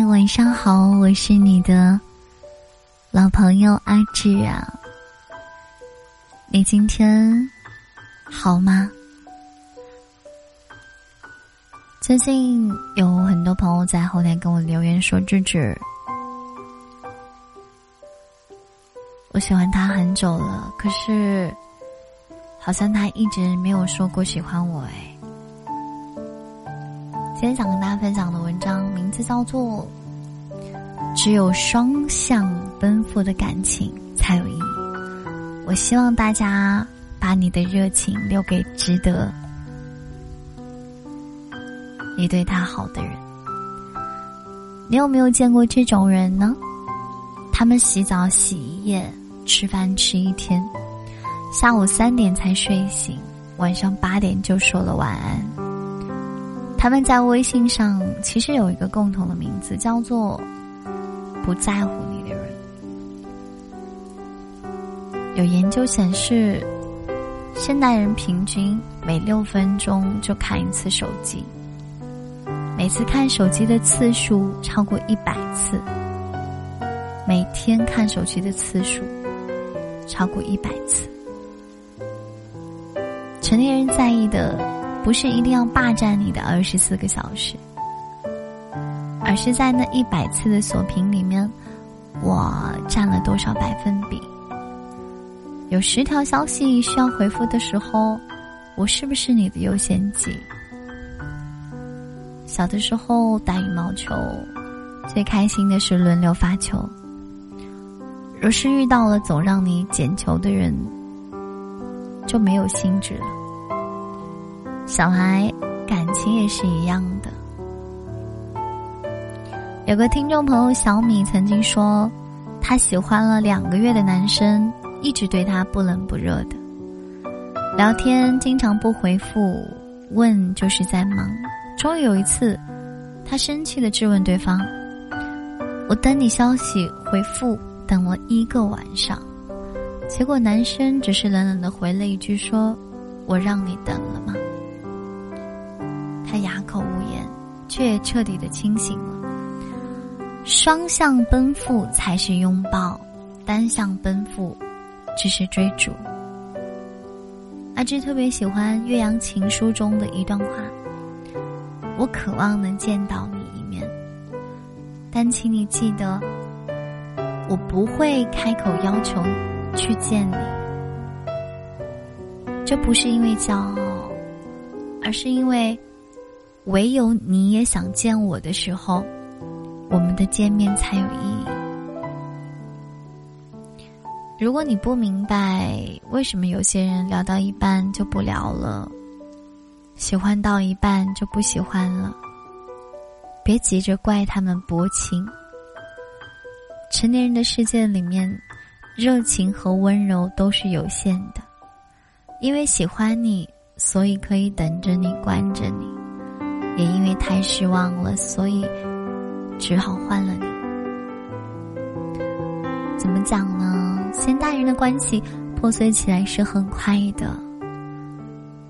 晚上好，我是你的老朋友阿志啊。你今天好吗？最近有很多朋友在后台跟我留言说：“志志，我喜欢他很久了，可是好像他一直没有说过喜欢我。”哎。今天想跟大家分享的文章名字叫做《只有双向奔赴的感情才有意义》。我希望大家把你的热情留给值得你对他好的人。你有没有见过这种人呢？他们洗澡洗一夜，吃饭吃一天，下午三点才睡醒，晚上八点就说了晚安。他们在微信上其实有一个共同的名字，叫做“不在乎你的人”。有研究显示，现代人平均每六分钟就看一次手机，每次看手机的次数超过一百次，每天看手机的次数超过一百次。成年人在意的。不是一定要霸占你的二十四个小时，而是在那一百次的锁屏里面，我占了多少百分比？有十条消息需要回复的时候，我是不是你的优先级？小的时候打羽毛球，最开心的是轮流发球。若是遇到了总让你捡球的人，就没有兴致了。想来，感情也是一样的。有个听众朋友小米曾经说，他喜欢了两个月的男生，一直对他不冷不热的，聊天经常不回复，问就是在忙。终于有一次，他生气的质问对方：“我等你消息回复等了一个晚上，结果男生只是冷冷的回了一句说：‘我让你等了吗？’”他哑口无言，却彻底的清醒了。双向奔赴才是拥抱，单向奔赴只是追逐。阿芝特别喜欢《岳阳情书》中的一段话：“我渴望能见到你一面，但请你记得，我不会开口要求去见你。这不是因为骄傲，而是因为。”唯有你也想见我的时候，我们的见面才有意义。如果你不明白为什么有些人聊到一半就不聊了，喜欢到一半就不喜欢了，别急着怪他们薄情。成年人的世界里面，热情和温柔都是有限的，因为喜欢你，所以可以等着你，惯着。太失望了，所以只好换了你。怎么讲呢？现代人的关系破碎起来是很快的，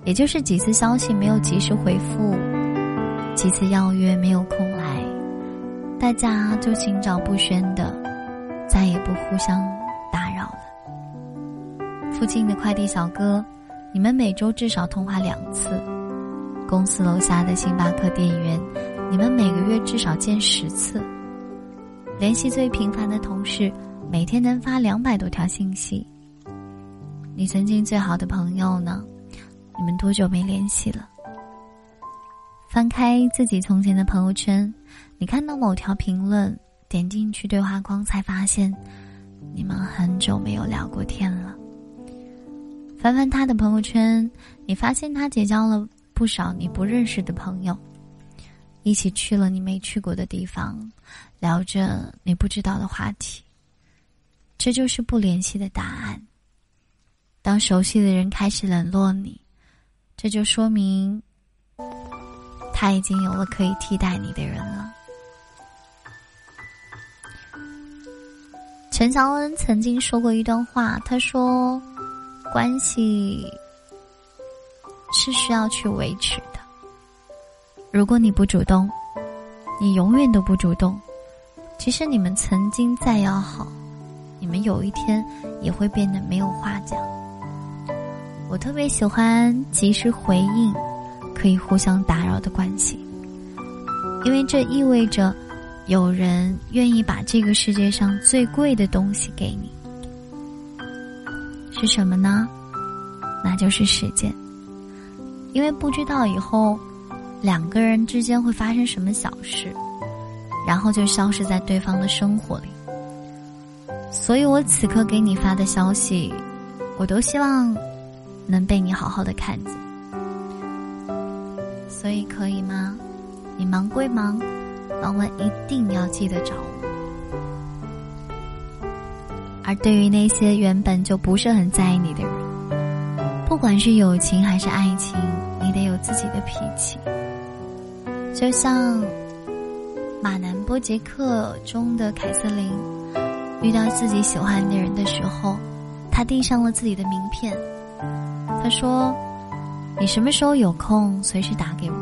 也就是几次消息没有及时回复，几次邀约没有空来，大家就心照不宣的，再也不互相打扰了。附近的快递小哥，你们每周至少通话两次。公司楼下的星巴克店员，你们每个月至少见十次。联系最频繁的同事，每天能发两百多条信息。你曾经最好的朋友呢？你们多久没联系了？翻开自己从前的朋友圈，你看到某条评论，点进去对话框，才发现你们很久没有聊过天了。翻翻他的朋友圈，你发现他结交了。不少你不认识的朋友，一起去了你没去过的地方，聊着你不知道的话题。这就是不联系的答案。当熟悉的人开始冷落你，这就说明他已经有了可以替代你的人了。陈乔恩曾经说过一段话，他说：“关系。”是需要去维持的。如果你不主动，你永远都不主动，其实你们曾经再要好，你们有一天也会变得没有话讲。我特别喜欢及时回应，可以互相打扰的关系，因为这意味着有人愿意把这个世界上最贵的东西给你，是什么呢？那就是时间。因为不知道以后两个人之间会发生什么小事，然后就消失在对方的生活里。所以我此刻给你发的消息，我都希望能被你好好的看见。所以可以吗？你忙归忙，忙完一定要记得找我。而对于那些原本就不是很在意你的人，不管是友情还是爱情，你得有自己的脾气。就像《马南波杰克》中的凯瑟琳，遇到自己喜欢的人的时候，她递上了自己的名片。她说：“你什么时候有空，随时打给我。”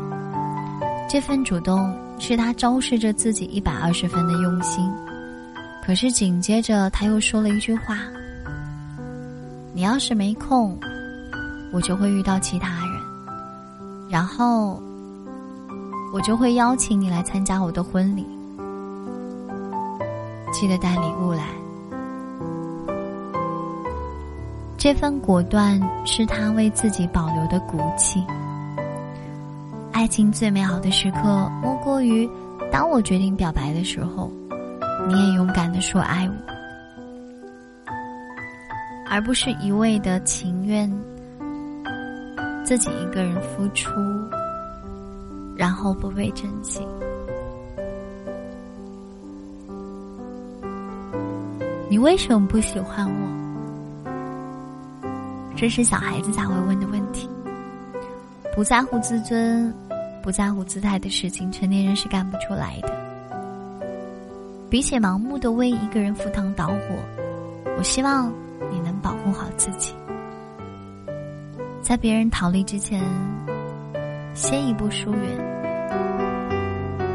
这份主动是他昭示着自己一百二十分的用心。可是紧接着他又说了一句话：“你要是没空。”我就会遇到其他人，然后我就会邀请你来参加我的婚礼，记得带礼物来。这份果断是他为自己保留的骨气。爱情最美好的时刻，莫过于当我决定表白的时候，你也勇敢的说爱我，而不是一味的情愿。自己一个人付出，然后不被珍惜。你为什么不喜欢我？这是小孩子才会问的问题。不在乎自尊、不在乎姿态的事情，成年人是干不出来的。比起盲目的为一个人赴汤蹈火，我希望你能保护好自己。在别人逃离之前，先一步疏远；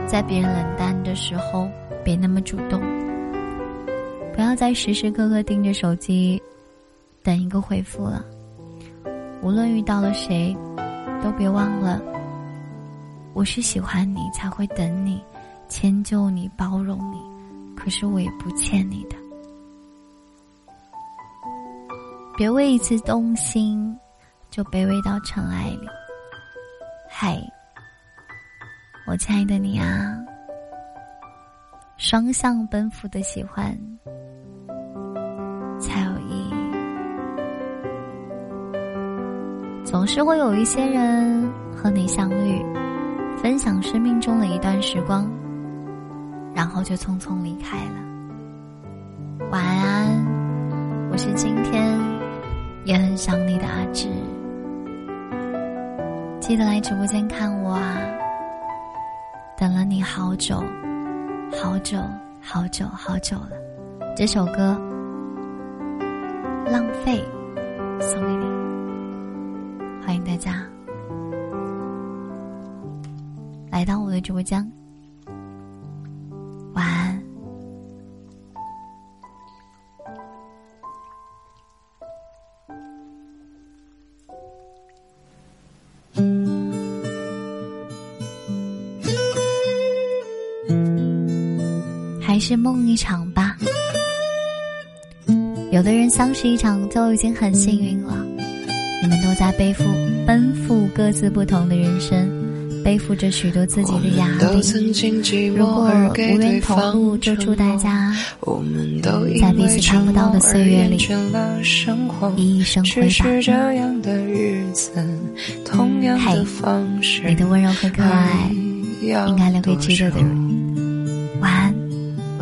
在别人冷淡的时候，别那么主动。不要再时时刻刻盯着手机，等一个回复了。无论遇到了谁，都别忘了，我是喜欢你才会等你、迁就你、包容你，可是我也不欠你的。别为一次动心。就卑微到尘埃里。嗨，我亲爱的你啊，双向奔赴的喜欢才有意义。总是会有一些人和你相遇，分享生命中的一段时光，然后就匆匆离开了。晚安，我是今天也很想你的阿志。记得来直播间看我啊！等了你好久，好久，好久，好久了。这首歌《浪费》送给你，欢迎大家来到我的直播间。是梦一场吧。有的人相识一场就已经很幸运了。你们都在背负、奔赴各自不同的人生，背负着许多自己的压力。如果无缘同路，就祝大家在彼此看不到的岁月里熠熠生辉吧。嘿，你的温柔和可爱，应该留给值得的人。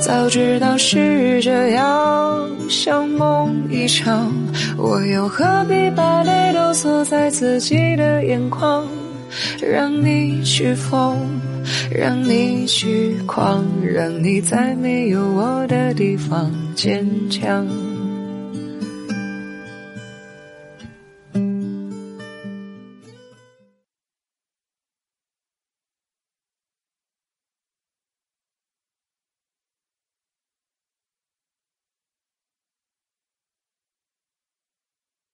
早知道是这样，像梦一场，我又何必把泪都锁在自己的眼眶？让你去疯，让你去狂，让你在没有我的地方坚强。